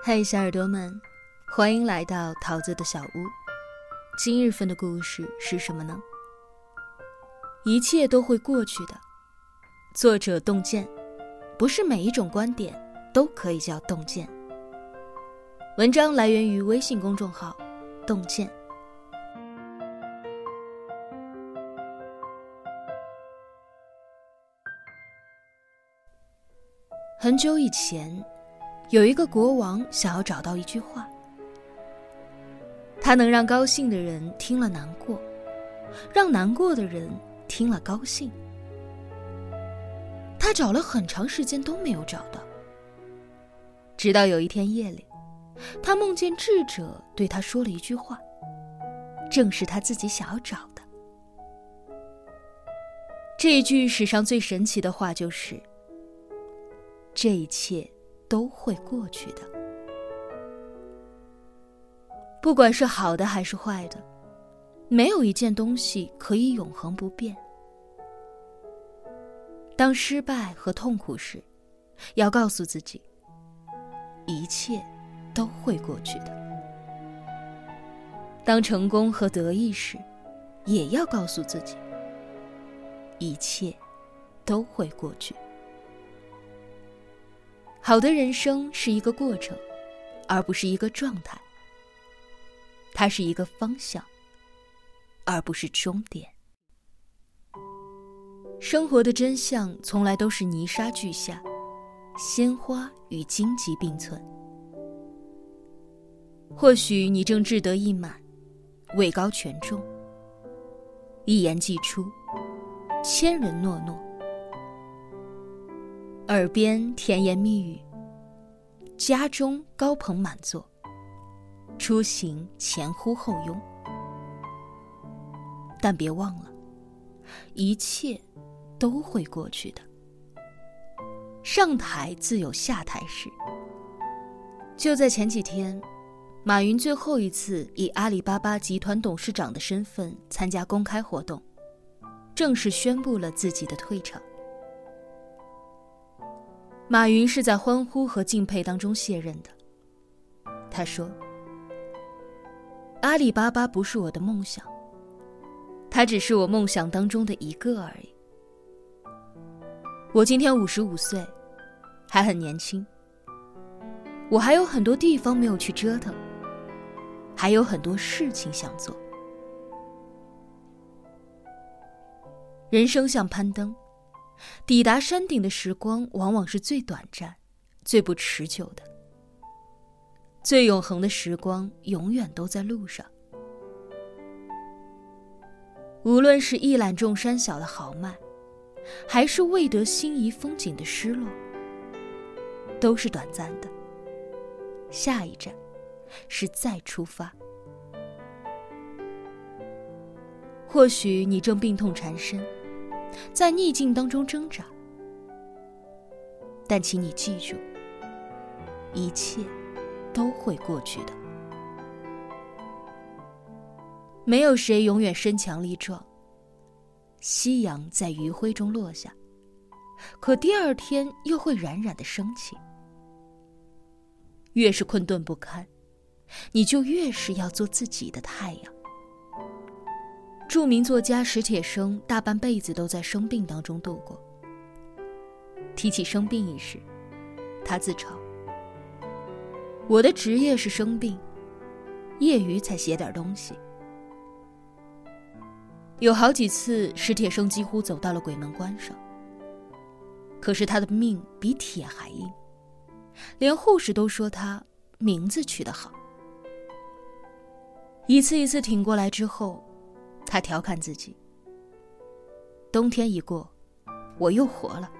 嗨，小耳朵们，欢迎来到桃子的小屋。今日份的故事是什么呢？一切都会过去的。作者洞见，不是每一种观点都可以叫洞见。文章来源于微信公众号“洞见”。很久以前。有一个国王想要找到一句话，他能让高兴的人听了难过，让难过的人听了高兴。他找了很长时间都没有找到，直到有一天夜里，他梦见智者对他说了一句话，正是他自己想要找的。这一句史上最神奇的话就是：“这一切。”都会过去的，不管是好的还是坏的，没有一件东西可以永恒不变。当失败和痛苦时，要告诉自己，一切都会过去的；当成功和得意时，也要告诉自己，一切都会过去。好的人生是一个过程，而不是一个状态。它是一个方向，而不是终点。生活的真相从来都是泥沙俱下，鲜花与荆棘并存。或许你正志得意满，位高权重，一言既出，千人诺诺。耳边甜言蜜语，家中高朋满座，出行前呼后拥。但别忘了，一切都会过去的。上台自有下台时。就在前几天，马云最后一次以阿里巴巴集团董事长的身份参加公开活动，正式宣布了自己的退场。马云是在欢呼和敬佩当中卸任的。他说：“阿里巴巴不是我的梦想，它只是我梦想当中的一个而已。我今天五十五岁，还很年轻。我还有很多地方没有去折腾，还有很多事情想做。人生像攀登。”抵达山顶的时光，往往是最短暂、最不持久的；最永恒的时光，永远都在路上。无论是一览众山小的豪迈，还是未得心仪风景的失落，都是短暂的。下一站，是再出发。或许你正病痛缠身。在逆境当中挣扎，但请你记住，一切都会过去的。没有谁永远身强力壮。夕阳在余晖中落下，可第二天又会冉冉的升起。越是困顿不堪，你就越是要做自己的太阳。著名作家史铁生大半辈子都在生病当中度过。提起生病一事，他自嘲：“我的职业是生病，业余才写点东西。”有好几次，史铁生几乎走到了鬼门关上。可是他的命比铁还硬，连护士都说他名字取得好。一次一次挺过来之后。他调侃自己：“冬天一过，我又活了。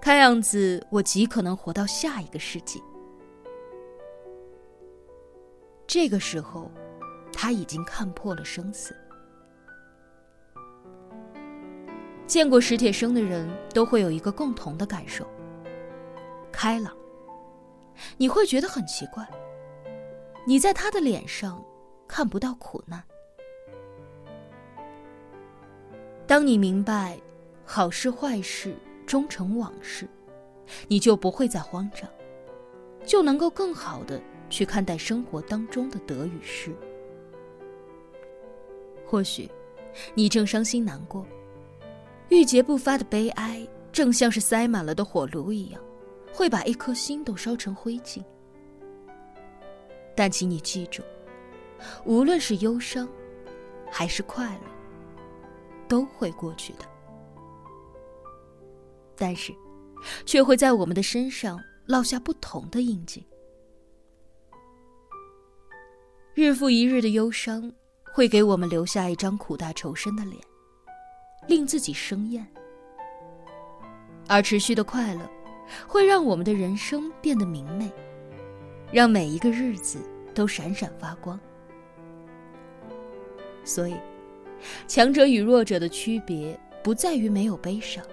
看样子，我极可能活到下一个世纪。”这个时候，他已经看破了生死。见过史铁生的人都会有一个共同的感受：开朗。你会觉得很奇怪，你在他的脸上看不到苦难。当你明白好事坏事终成往事，你就不会再慌张，就能够更好的去看待生活当中的得与失。或许，你正伤心难过，郁结不发的悲哀，正像是塞满了的火炉一样，会把一颗心都烧成灰烬。但请你记住，无论是忧伤，还是快乐，都会过去的。但是，却会在我们的身上烙下不同的印记。日复一日的忧伤，会给我们留下一张苦大仇深的脸，令自己生厌；而持续的快乐，会让我们的人生变得明媚，让每一个日子都闪闪发光。所以，强者与弱者的区别，不在于没有悲伤。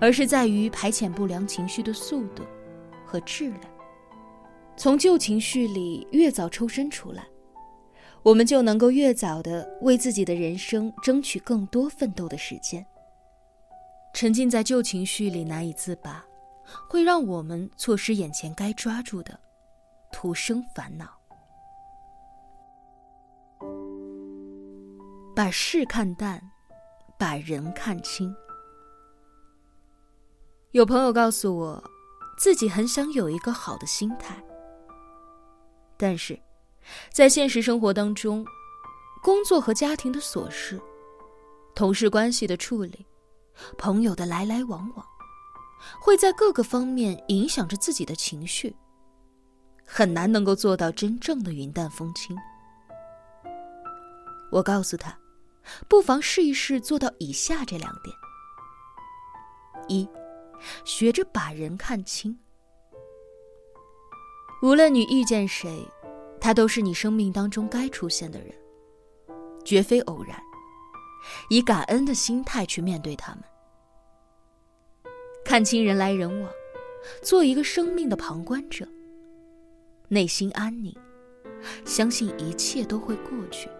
而是在于排遣不良情绪的速度和质量。从旧情绪里越早抽身出来，我们就能够越早的为自己的人生争取更多奋斗的时间。沉浸在旧情绪里难以自拔，会让我们错失眼前该抓住的，徒生烦恼。把事看淡，把人看清。有朋友告诉我，自己很想有一个好的心态，但是，在现实生活当中，工作和家庭的琐事，同事关系的处理，朋友的来来往往，会在各个方面影响着自己的情绪，很难能够做到真正的云淡风轻。我告诉他，不妨试一试做到以下这两点：一。学着把人看清。无论你遇见谁，他都是你生命当中该出现的人，绝非偶然。以感恩的心态去面对他们，看清人来人往，做一个生命的旁观者。内心安宁，相信一切都会过去。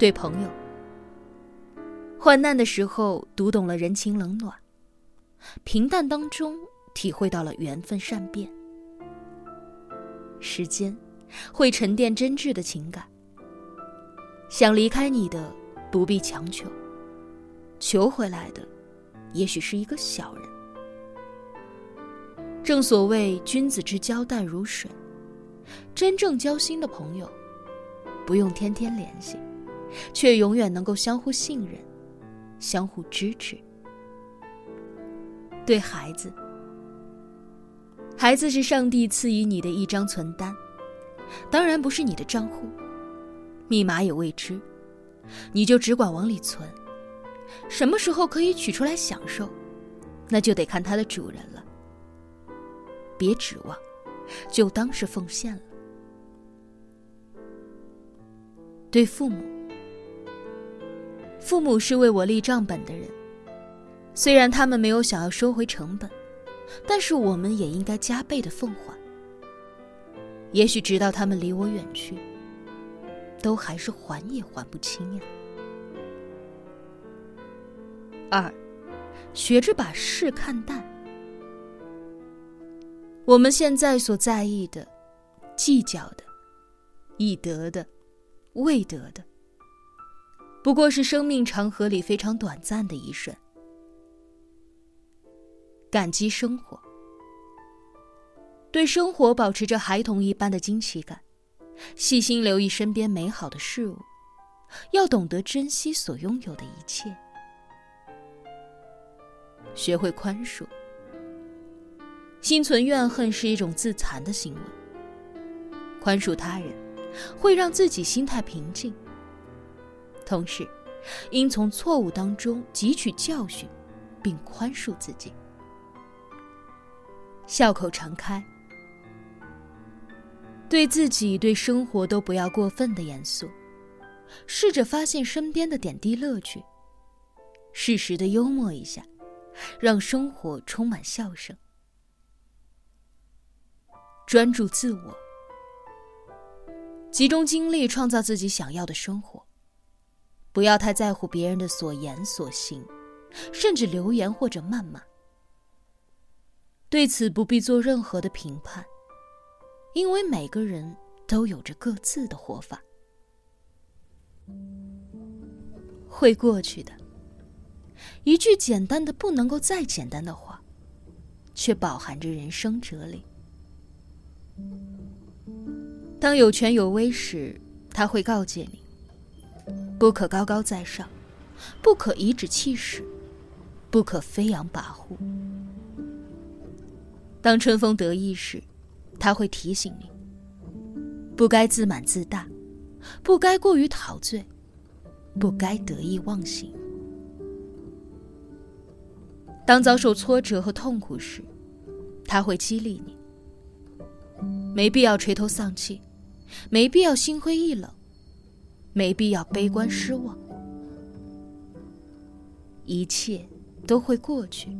对朋友。患难的时候，读懂了人情冷暖；平淡当中，体会到了缘分善变。时间会沉淀真挚的情感。想离开你的，不必强求；求回来的，也许是一个小人。正所谓君子之交淡如水，真正交心的朋友，不用天天联系，却永远能够相互信任。相互支持。对孩子，孩子是上帝赐予你的一张存单，当然不是你的账户，密码也未知，你就只管往里存。什么时候可以取出来享受，那就得看它的主人了。别指望，就当是奉献了。对父母。父母是为我立账本的人，虽然他们没有想要收回成本，但是我们也应该加倍的奉还。也许直到他们离我远去，都还是还也还不清呀。二，学着把事看淡。我们现在所在意的、计较的、已得的、未得的。不过是生命长河里非常短暂的一瞬。感激生活，对生活保持着孩童一般的惊奇感，细心留意身边美好的事物，要懂得珍惜所拥有的一切，学会宽恕。心存怨恨是一种自残的行为，宽恕他人，会让自己心态平静。同时，应从错误当中汲取教训，并宽恕自己。笑口常开，对自己、对生活都不要过分的严肃，试着发现身边的点滴乐趣，适时的幽默一下，让生活充满笑声。专注自我，集中精力创造自己想要的生活。不要太在乎别人的所言所行，甚至流言或者谩骂。对此不必做任何的评判，因为每个人都有着各自的活法。会过去的，一句简单的不能够再简单的话，却饱含着人生哲理。当有权有威时，他会告诫你：不可高高在上，不可颐指气使，不可飞扬跋扈。当春风得意时，他会提醒你：不该自满自大，不该过于陶醉，不该得意忘形。当遭受挫折和痛苦时，他会激励你：没必要垂头丧气，没必要心灰意冷，没必要悲观失望，一切都会过去，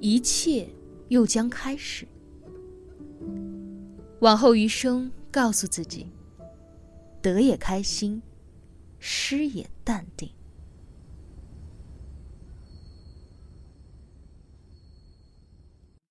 一切。又将开始。往后余生，告诉自己：得也开心，失也淡定。